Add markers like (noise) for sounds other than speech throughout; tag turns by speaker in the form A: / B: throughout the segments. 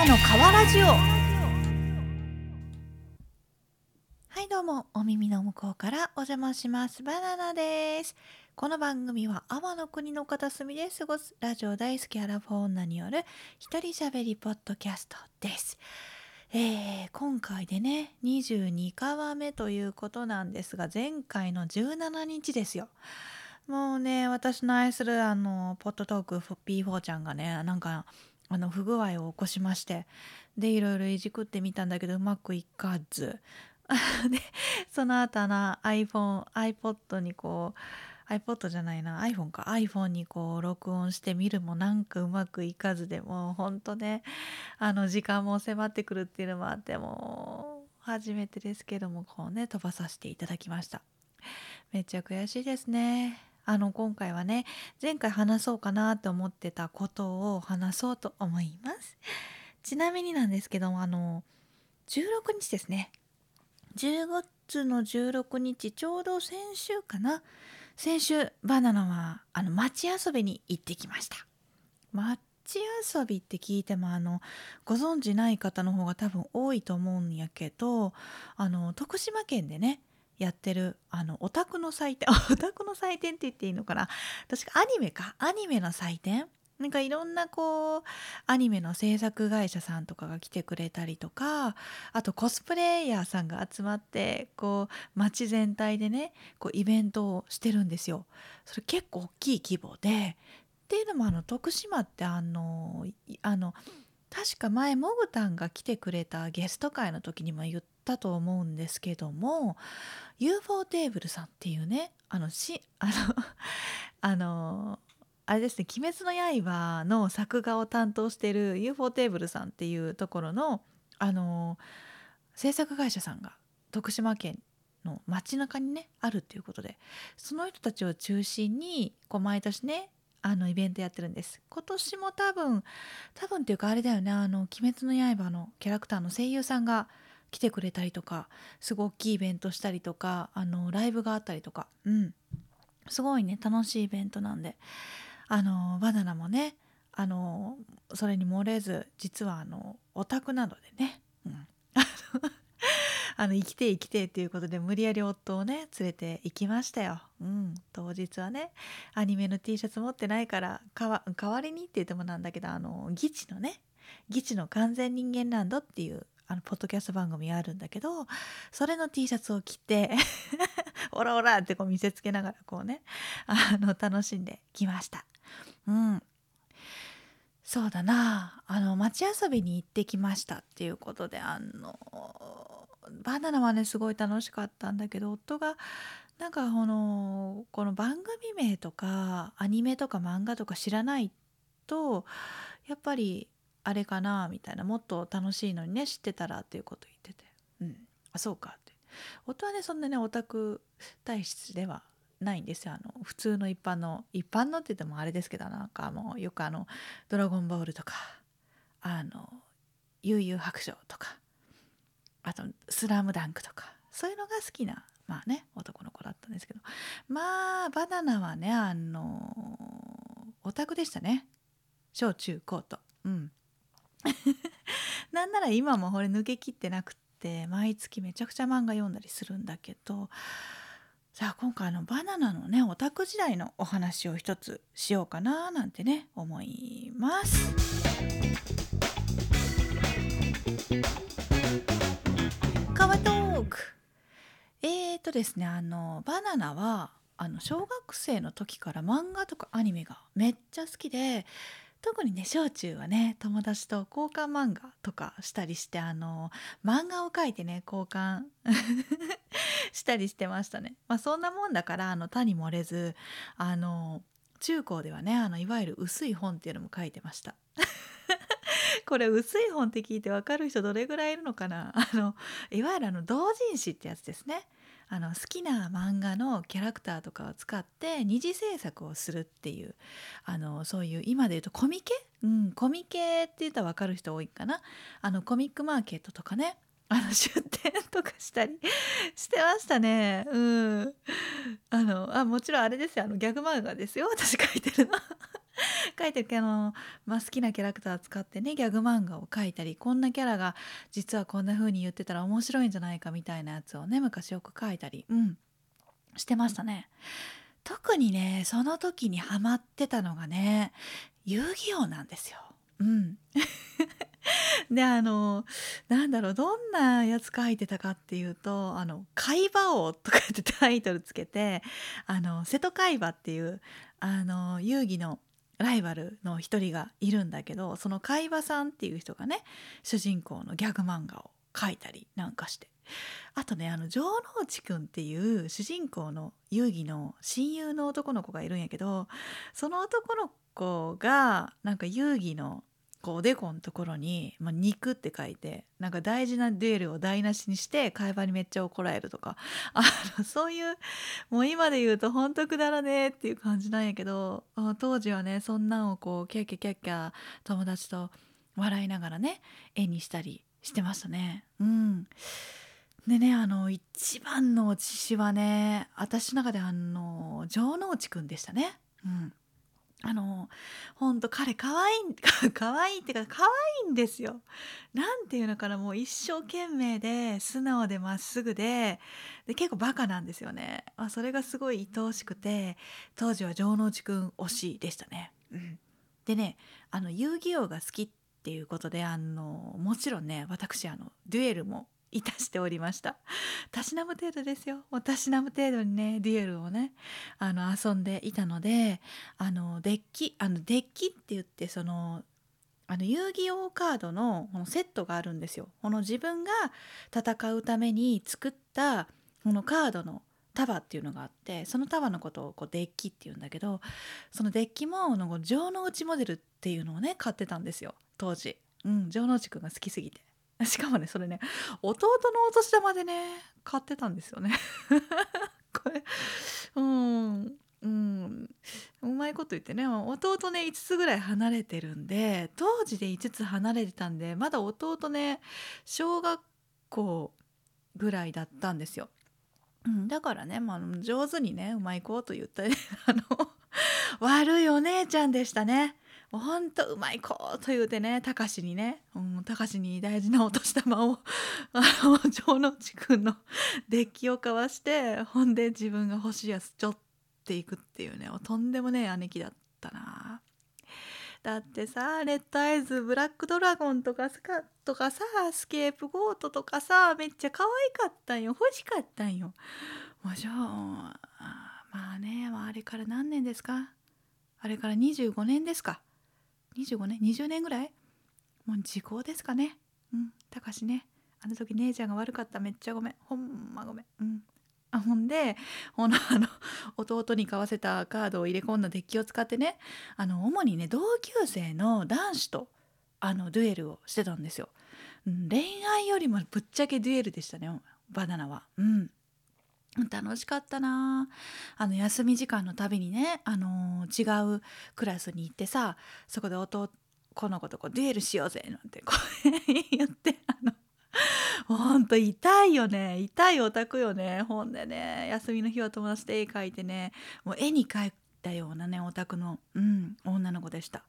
A: ナの川ラジオはいどうもお耳の向こうからお邪魔します。バナナです。この番組は天の国の片隅で過ごすラジオ大好きアラフォー女による一人喋りポッドキャストです。えー、今回でね22回目ということなんですが前回の17日ですよ。もうね私の愛するあのポットトーク P4 ちゃんがねなんかあの不具合を起こしましてでいろいろいじくってみたんだけどうまくいかず。(laughs) でその後の iPhoneiPod にこう iPod じゃないな iPhone か。iPhone にこう録音してみるもなんかうまくいかずでもうほんとねあの時間も迫ってくるっていうのもあってもう初めてですけどもこうね飛ばさせていただきました。めっちゃ悔しいですね。あの今回はね前回話そうかなって思ってたことを話そうと思います。ちなみになんですけどあの16日ですね。10月の16日ちょうど先週かな。先週バナナはあの街遊びに行ってきました。街遊びって聞いてもあのご存知ない方の方が多分多いと思うんやけどあの徳島県でねやってるあのオタクの祭典 (laughs) オタクの祭典って言っていいのかな？確かアニメか。アニメの祭典？なんかいろんなこうアニメの制作会社さんとかが来てくれたりとかあとコスプレイヤーさんが集まってこう街全体でねこうイベントをしてるんですよ。それ結構大きい規模で。っていうのもあの徳島ってあのあの確か前モグタンが来てくれたゲスト会の時にも言ったと思うんですけども UFO テーブルさんっていうねあのしあの (laughs) あのあれですね「鬼滅の刃」の作画を担当してる UFO テーブルさんっていうところのあの制作会社さんが徳島県の街中にねあるっていうことでその人たちを中心にこう毎年ねあのイベントやってるんです。今年も多分多分っていうかあれだよねあの「鬼滅の刃」のキャラクターの声優さんが来てくれたりとかすごい大きいイベントしたりとかあのライブがあったりとか。うん。すごいね楽しいイベントなんで。あのバナナもねあのそれに漏れず実はあのオタクなのでね、うん、あの生きて生きてっていうことで無理やり夫をね連れて行きましたよ。うん、当日はねアニメの T シャツ持ってないから代わりにって言ってもなんだけどあのギチのねギチの完全人間ランドっていうあのポッドキャスト番組あるんだけどそれの T シャツを着て (laughs) オラオラってこう見せつけながらこうねあの楽しんできました。うんそうだなあの街遊びに行ってきましたっていうことであのバナナはねすごい楽しかったんだけど夫がなんかこのこの番組名とかアニメとか漫画とか知らないとやっぱりあれかなみたいなもっと楽しいのにね知ってたらっていうこと言ってて。うん。あそうかって。夫はねそんなねオタク体質ではないんですよ。あの普通の一般の一般のって言ってもあれですけどなんかもうよくあの「ドラゴンボール」とかあの「悠々白書」とかあと「スラムダンクとかそういうのが好きなまあね男の子だったんですけど。まあバナナはねあのオタクでしたね。小中高と。うん。(laughs) なんなら今もこれ抜けきってなくって毎月めちゃくちゃ漫画読んだりするんだけどじゃあ今回あのバナナのねオタク時代のお話を一つしようかななんてね思います。カワトークえーとですねあのバナナはあの小学生の時から漫画とかアニメがめっちゃ好きで特にね小中はね友達と交換漫画とかしたりしてあの漫画を描いてね交換 (laughs) したりしてましたね。まあ、そんなもんだからあの他に漏れずあの中高ではねあのいわゆる薄い本っていうのも書いてました。(laughs) これ薄い本って聞いて分かる人どれぐらいいるのかな？(laughs) あのいわゆるあの同人誌ってやつですね。あの好きな漫画のキャラクターとかを使って二次制作をするっていうあのそういう今で言うとコミケ、うん、コミケって言ったら分かる人多いかな？あのコミックマーケットとかね。(laughs) あの出店とかしたりしてましたね。うん。あのあもちろんあれですよ。あのギャグ漫画ですよ。私書いてるの。(laughs) 書いてるあの、まあ、好きなキャラクター使ってねギャグ漫画を描いたりこんなキャラが実はこんな風に言ってたら面白いんじゃないかみたいなやつをね昔よく書いたりうんしてましたね。特にねその時にハマってたのがね遊戯王なんですよ。うん、(laughs) であのなんだろうどんなやつ書いてたかっていうと「あの海馬王」とかってタイトルつけてあの瀬戸海馬っていうあの遊戯のライバルの一人がいるんだけどその海馬さんっていう人がね主人公のギャグ漫画を描いたりなんかして。あとねあの城之内くんっていう主人公の遊戯の親友の男の子がいるんやけどその男の子がなんか遊戯のこうおでこのところに「まあ、肉」って書いてなんか大事なデュエルを台無しにして会話にめっちゃ怒られるとか (laughs) あのそういうもう今で言うとほんとくだらねえっていう感じなんやけど当時はねそんなんをこうキャッキャキャッキャ友達と笑いながらね絵にしたりしてましたね。うんでねあの一番のお父はね私の中であの城之内くんでしたね。うんあのほんと彼可愛い (laughs) 可愛いっていうか可愛いんですよ。なんていうのかなもう一生懸命で素直でまっすぐでで結構バカなんですよね。あそれがすごい愛おしくて当時は城之内くん推しでしたね。うん、でねあの遊戯王が好きっていうことであのもちろんね私あのデュエルもいたしておりましたたしなむ程度ですよもうたしなむ程度にねデュエルをねあの遊んでいたのであのデッキあのデッキって言ってそのあの遊戯王カードのこのセットがあるんですよこの自分が戦うために作ったこのカードの束っていうのがあってその束のことをこうデッキっていうんだけどそのデッキもの城之内モデルっていうのをね買ってたんですよ当時。うん、城之内くんが好きすぎて。(laughs) しかもねそれね弟のお年玉でね買ってたんですよね (laughs) これうんうんうまいこと言ってね弟ね5つぐらい離れてるんで当時で5つ離れてたんでまだ弟ね小学校ぐらいだったんですよ。うん、だからね、まあ、上手にねうまいこと言ったり (laughs) あの悪いお姉ちゃんでしたね。ほんとうまい子と言うてねたかしにね。たかしに大事なお年玉を (laughs) あの城之内くんのデッキを交わしてほんで自分が欲しいやつちょっていくっていうね。とんでもねえ姉貴だったな。だってさレッドアイズブラックドラゴンとかスカとかさスケープゴートとかさめっちゃ可愛かったんよ。欲しかったんよ。もうじゃあまあね、まあ、あれから何年ですか？あれから25年ですか？25年20年ぐらい？もう時効ですかね。うんたかしね。あの時姉ちゃんが悪かった。めっちゃごめん。ほんまごめん。うん。あほんでほのあの弟に買わせたカードを入れ込んだデッキを使ってね。あの主にね同級生の男子とあのデュエルをしてたんですよ、うん、恋愛よりもぶっちゃけデュエルでしたねバナナは。うん。楽しかったな。あの休み時間のたびにね、あのー、違うクラスに行ってさそこで弟の子とこうデュエルしようぜなんてこう (laughs) 言ってあのほんと痛いよね。痛いオタクよね。ほんでね休みの日は友達と絵描いてねもう絵に描いたようなねオタクの、うん、女の子でした。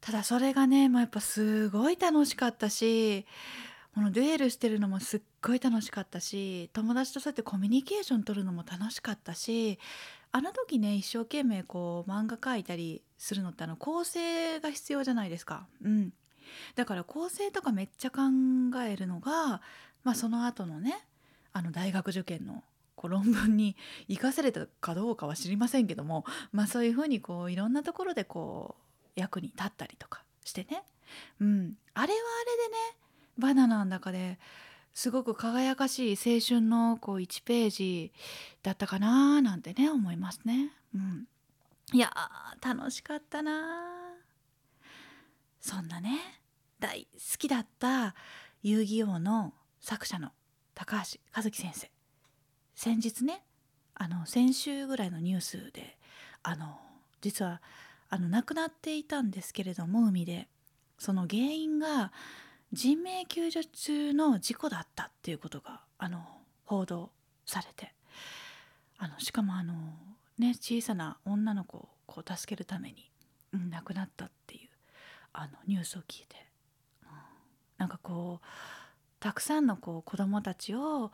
A: ただそれがね、まあ、やっぱすごい楽しかったしこのデュエルしてるのもすっごい楽しかったし友達とそうやってコミュニケーション取るのも楽しかったしあの時ね一生懸命こう漫画描いたりするのってあの構成が必要じゃないですか。うん、だから構成とかめっちゃ考えるのが、まあ、その後のねあの大学受験のこう論文に生かされたかどうかは知りませんけども、まあ、そういうふうにこういろんなところでこう役に立ったりとかしてね、うん、あれはあれでねバナナの中ですごく輝かしい青春のこう1ページだったかななんてね思いますね。うん、いや楽しかったなそんなね大好きだった遊戯王の作者の高橋和樹先生。先日ねあの先週ぐらいのニュースであの実はあの亡くなっていたんですけれども海で。その原因が人命救助中の事故だったっていうことがあの報道されて。あのしかもあのね小さな女の子をこう助けるために亡くなったっていうあのニュースを聞いて、うん、なんかこうたくさんのこう子どもたちを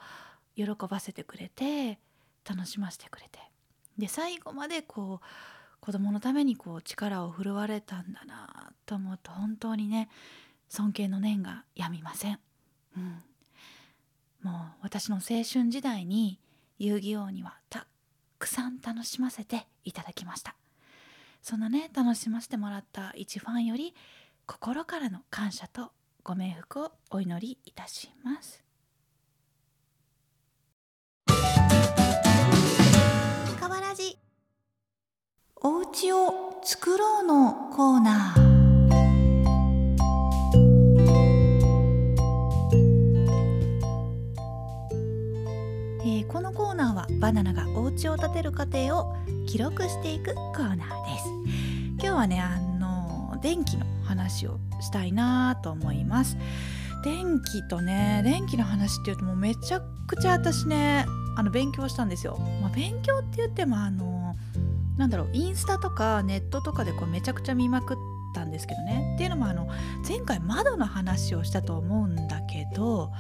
A: 喜ばせてくれて楽しませてくれて。で最後までこう子供のためにこう力を振るわれたんだなと思うと本当にね尊敬の念がやみません、うん、もう私の青春時代に遊戯王にはたくさん楽しませていただきました。そんなね楽しませてもらった一ファンより心からの感謝とご冥福をお祈りいたします。お家を作ろうのコーナー。バナナがお家を建てる過程を記録していくコーナーです。今日はねあの電気の話をしたいなと思います。電気とね電気の話っていうともうめちゃくちゃ私ねあの勉強したんですよ、まあ、勉強って言ってもあのなんだろうインスタとかネットとかでこうめちゃくちゃ見まくったんですけどね。っていうのもあの前回窓の話をしたと思うんだけど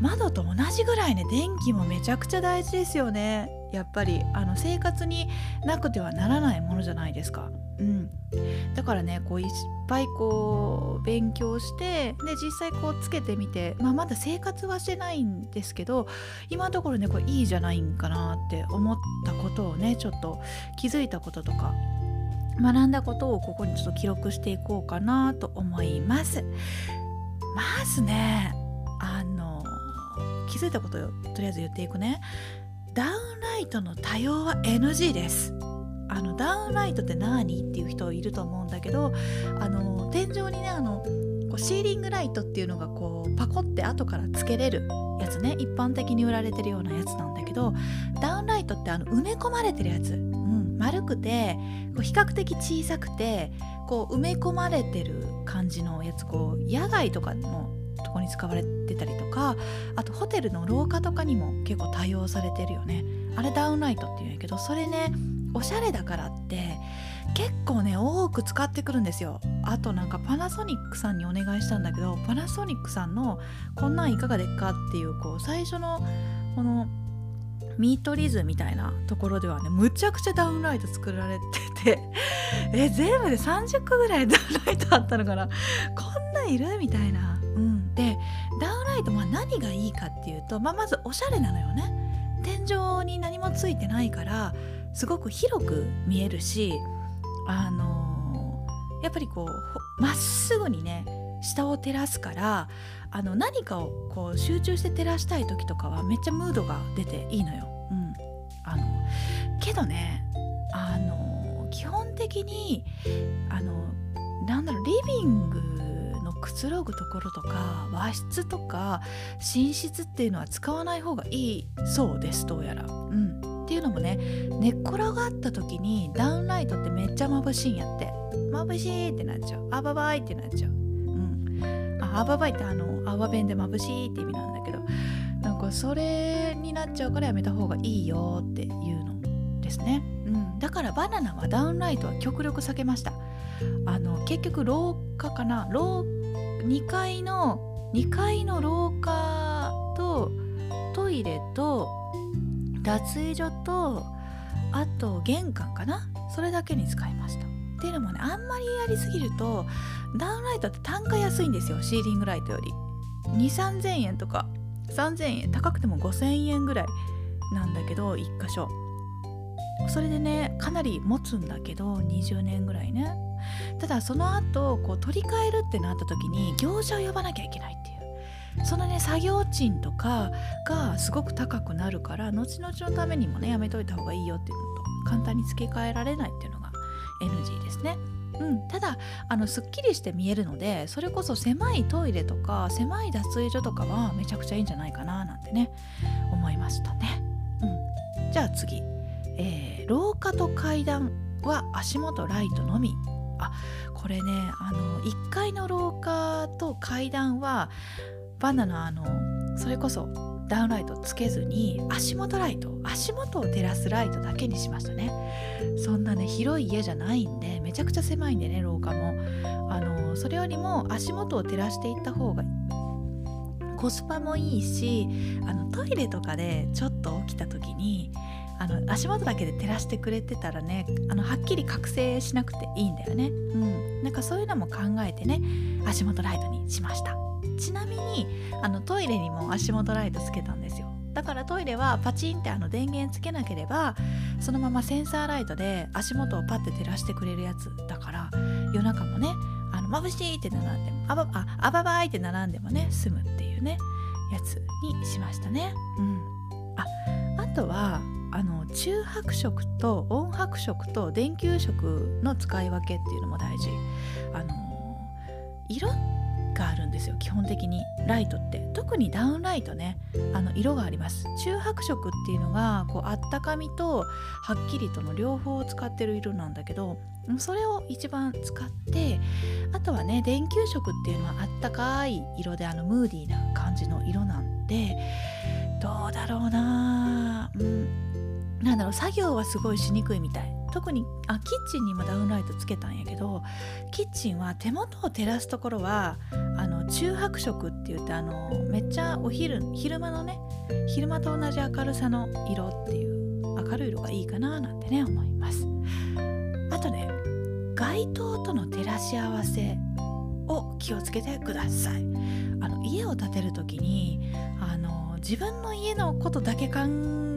A: 窓と同じぐらいね電気もめちゃくちゃ大事ですよね。やっぱりあの生活になくてはならないものじゃないですか。うん、だからねこういっぱいこう勉強してで実際こうつけてみて、まあ、まだ生活はしてないんですけど今のところねこれいいじゃないんかなって思ったことをねちょっと気づいたこととか学んだことをここにちょっと記録していこうかなと思います。まずねあの気づいたことをとりあえず言っていくね。ダウンライトの多用は NG です。あのダウンライトって何っていう人いると思うんだけどあの天井にねあのこうシーリングライトっていうのがこうパコって後からつけれるやつね。一般的に売られてるようなやつなんだけどダウンライトってあの埋め込まれてるやつ、丸くてこう比較的小さくてこう埋め込まれてる感じのやつこう野外とかのとこに使われてたりとかあとホテルの廊下とかにも結構多用されてるよね。あれダウンライトっていうんやけどそれねおしゃれだからって結構ね多く使ってくるんですよ。あとなんかパナソニックさんにお願いしたんだけどパナソニックさんのこんなんいかがでっかっていうこう最初のこのミートリズみたいなところではねむちゃくちゃダウンライト作られてて (laughs) え全部で30個ぐらいダウンライトあったのかな？こんないる？みたいな。うん。でダウンライトまあ何がいいかっていうと、まあ、まずおしゃれなのよね。天井に何もついてないからすごく広く見えるしあのー、やっぱりこうまっすぐにね下を照らすからあの何かをこう集中して照らしたい時とかはめっちゃムードが出ていいのよ。けどねあの基本的にあのなんだろうリビングのくつろぐところとか和室とか寝室っていうのは使わない方がいいそうですどうやら。うん。っていうのもね寝っ転がった時にダウンライトってめっちゃ眩しいんやって。眩しいってなっちゃう。あばばいってなっちゃう。うん。ああばばいってあの泡弁で眩しいって意味なんだけどなんかそれになっちゃうからやめた方がいいよっていうのですね、うん、だからバナナはダウンライトは極力避けました。あの結局廊下かな？廊2階の2階の廊下とトイレと脱衣所とあと玄関かな？それだけに使いました。っていうのもねあんまりやりすぎるとダウンライトって単価安いんですよ。シーリングライトより。2 3 0 0 0円とか。3000円高くても5000円ぐらいなんだけど1箇所。それでねかなり持つんだけど20年ぐらいね。ただその後こう取り替えるってなった時に業者を呼ばなきゃいけないっていう。そのね作業賃とかがすごく高くなるから後々のためにもねやめといた方がいいよっていうのと簡単に付け替えられないっていうのが NG ですね。うん、ただあのすっきりして見えるのでそれこそ狭いトイレとか狭い脱衣所とかはめちゃくちゃいいんじゃないかななんてね思いましたね。うん、じゃあ次、えー、廊下と階段は足元ライトのみ。あこれねあの1階の廊下と階段はバナナあのそれこそダウンライトつけずに足元ライト足元を照らすライトだけにしましたね。そんなね広い家じゃないんでめちゃくちゃ狭いんでね廊下も。あのそれよりも足元を照らしていった方がコスパもいいしあのトイレとかでちょっと起きた時にあの足元だけで照らしてくれてたらねあのはっきり覚醒しなくていいんだよね。うん。なんかそういうのも考えてね足元ライトにしました。ちなみにあのトイレにも足元ライトつけたんですよ。だからトイレはパチンってあの電源つけなければそのままセンサーライトで足元をパッて照らしてくれるやつだから夜中もねあの眩しいって並んでもあばああばばいって並んでもね済むっていうねやつにしましたね。うん。ああとはあの中白色と温白色と電球色の使い分けっていうのも大事。あの色があるんですよ基本的に。ライトって。特にダウンライトね。あの色があります。中白色っていうのがこうあったかみとはっきりとの両方を使ってる色なんだけどそれを一番使ってあとはね電球色っていうのはあったかい色であのムーディーな感じの色なんでどうだろうなうん。なんだろう作業はすごいしにくいみたい。特にあキッチンにもダウンライトつけたんやけどキッチンは手元を照らすところはあの中白色って言ってあのめっちゃお昼昼間のね昼間と同じ明るさの色っていう明るい色がいいかななんてね思います。あとね街灯との照らし合わせを気をつけてください。あの家を建てる時にあの自分の家のことだけ考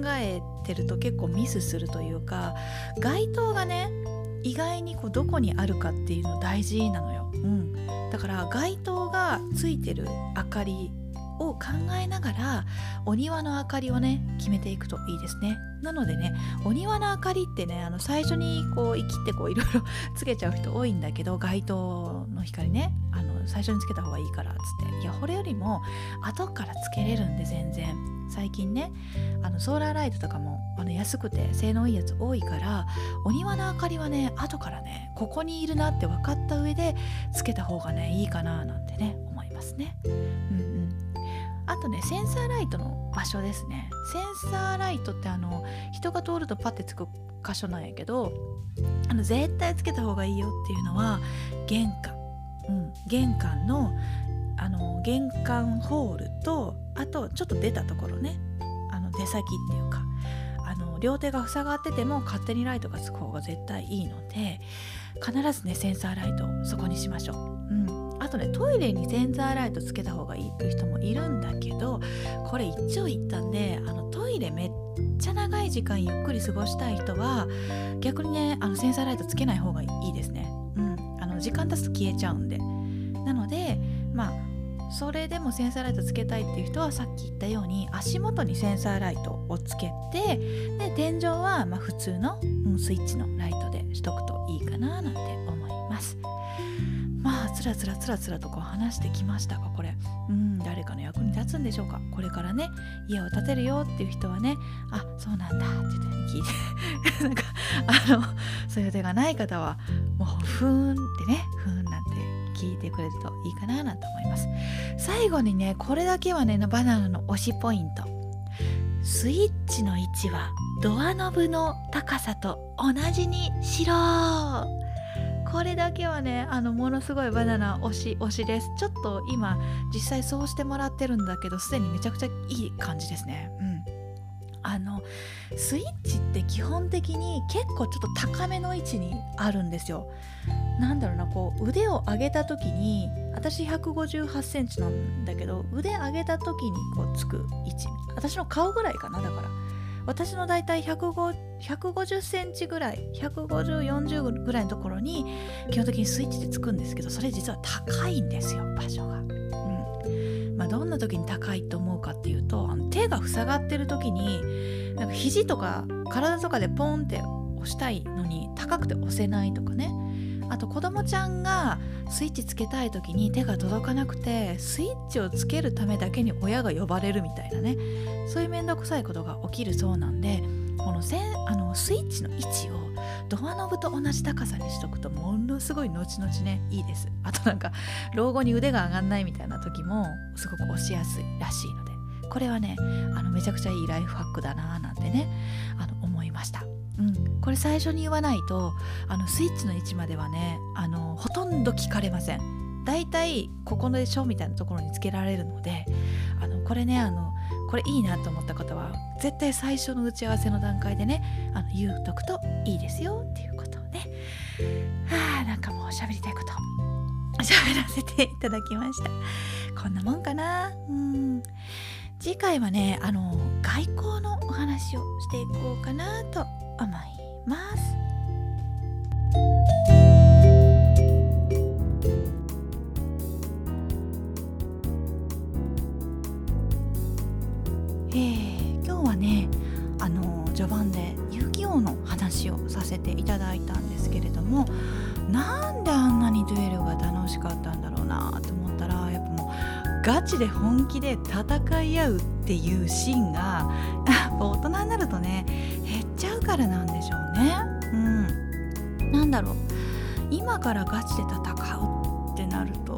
A: えてると結構ミスするというか街灯がね意外にこうどこにあるかっていうの大事なのよ、うん、だから街灯がついてる明かりを考えながらお庭の明かりをね決めていくといいですね。なのでねお庭の明かりってねあの最初にこう生きってこういろいろ (laughs) つけちゃう人多いんだけど街灯の光ねあの最初につけた方がいいからっつっていやこれよりも後からつけれるんで全然。最近ねあのソーラーライトとかもあの安くて性能いいやつ多いからお庭の明かりはね後からねここにいるなって分かった上でつけた方がねいいかななんてね思いますね。うんうん。あとねセンサーライトの場所ですね。センサーライトってあの人が通るとパッてつく箇所なんやけどあの絶対つけた方がいいよっていうのは玄関、うん、玄関のあの玄関ホールとあとちょっと出たところねあの出先っていうかあの両手が塞がってても勝手にライトがつく方が絶対いいので必ずねセンサーライトをそこにしましょう。うんあとねトイレにセンサーライトつけた方がいいっていう人もいるんだけどこれ一長一短であのトイレめっちゃ長い時間ゆっくり過ごしたい人は逆にねあのセンサーライトつけない方がいいですね。の時間経つと消えちゃうんで。なのでまあそれでもセンサーライトつけたいっていう人はさっき言ったように足元にセンサーライトをつけてで天井はま普通の、スイッチのライトでしとくといいかななんて思いますまあつらつらつらつらとこう話してきましたがこれ。うん誰かの役に立つんでしょうか。これからね家を建てるよっていう人はねあそうなんだって聞いて。(laughs) なんかあのそういう手がない方はもうふーんってねふーんなんて聞いてくれるといいかななんて思います。最後にねこれだけはねバナナの推しポイント。スイッチの位置はドアノブの高さと同じにしろ。これだけはねあのものすごいバナナ推し推しです。ちょっと今実際そうしてもらってるんだけどすでにめちゃくちゃいい感じですね。うん。あのスイッチって基本的に結構ちょっと高めの位置にあるんですよ。なんだろうなこう腕を上げた時に私158センチなんだけど腕上げた時にこうつく位置。私の顔ぐらいかなだから。私のだいたい150センチぐらい15040ぐらいのところに基本的にスイッチでつくんですけどそれ実は高いんですよ場所が。うんまあ、どんな時に高いと思うかっていうとあの手が塞がってる時になんか肘とか体とかでポンって押したいのに高くて押せないとかねあと子供ちゃんがスイッチつけたい時に手が届かなくてスイッチをつけるためだけに親が呼ばれるみたいなねそういう面倒くさいことが起きるそうなんでこのせあのスイッチの位置をドアノブと同じ高さにしとくとものすごい後々ねいいですあとなんか老後に腕が上がんないみたいな時もすごく押しやすいらしいのでこれはねあのめちゃくちゃいいライフハックだななんてねあの思いました。うん、これ最初に言わないとあのスイッチの位置まではねあのほとんど聞かれません。だいたいここのでしょみたいなところにつけられるのであのこれねあのこれいいなと思った方は絶対最初の打ち合わせの段階でねあの言うとくといいですよっていうことをね。はあなんかもう喋りたいこと喋らせていただきました。こんなもんかな？うん。次回はねあの外交のお話をしていこうかなと思います。えー、今日はねあの序盤で遊戯王の話をさせていただいたんですけれどもなんガチで本気で戦い合うっていうシーンが (laughs) 大人になるとね減っちゃうからなんでしょうね。うん、なんだろう。今からガチで戦うってなると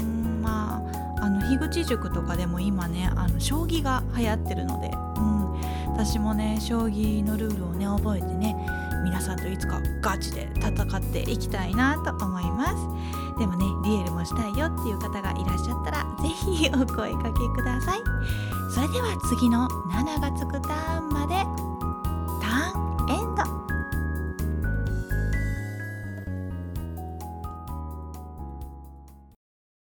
A: うんまああの樋口塾とかでも今ねあの将棋が流行ってるので、うん、私もね将棋のルールをね覚えてね皆さんといつかガチで戦っていきたいなと思います。でもねデュエルもしたいよっていう方がいらっしゃったら是非お声かけください。それでは次の7がつくターンまで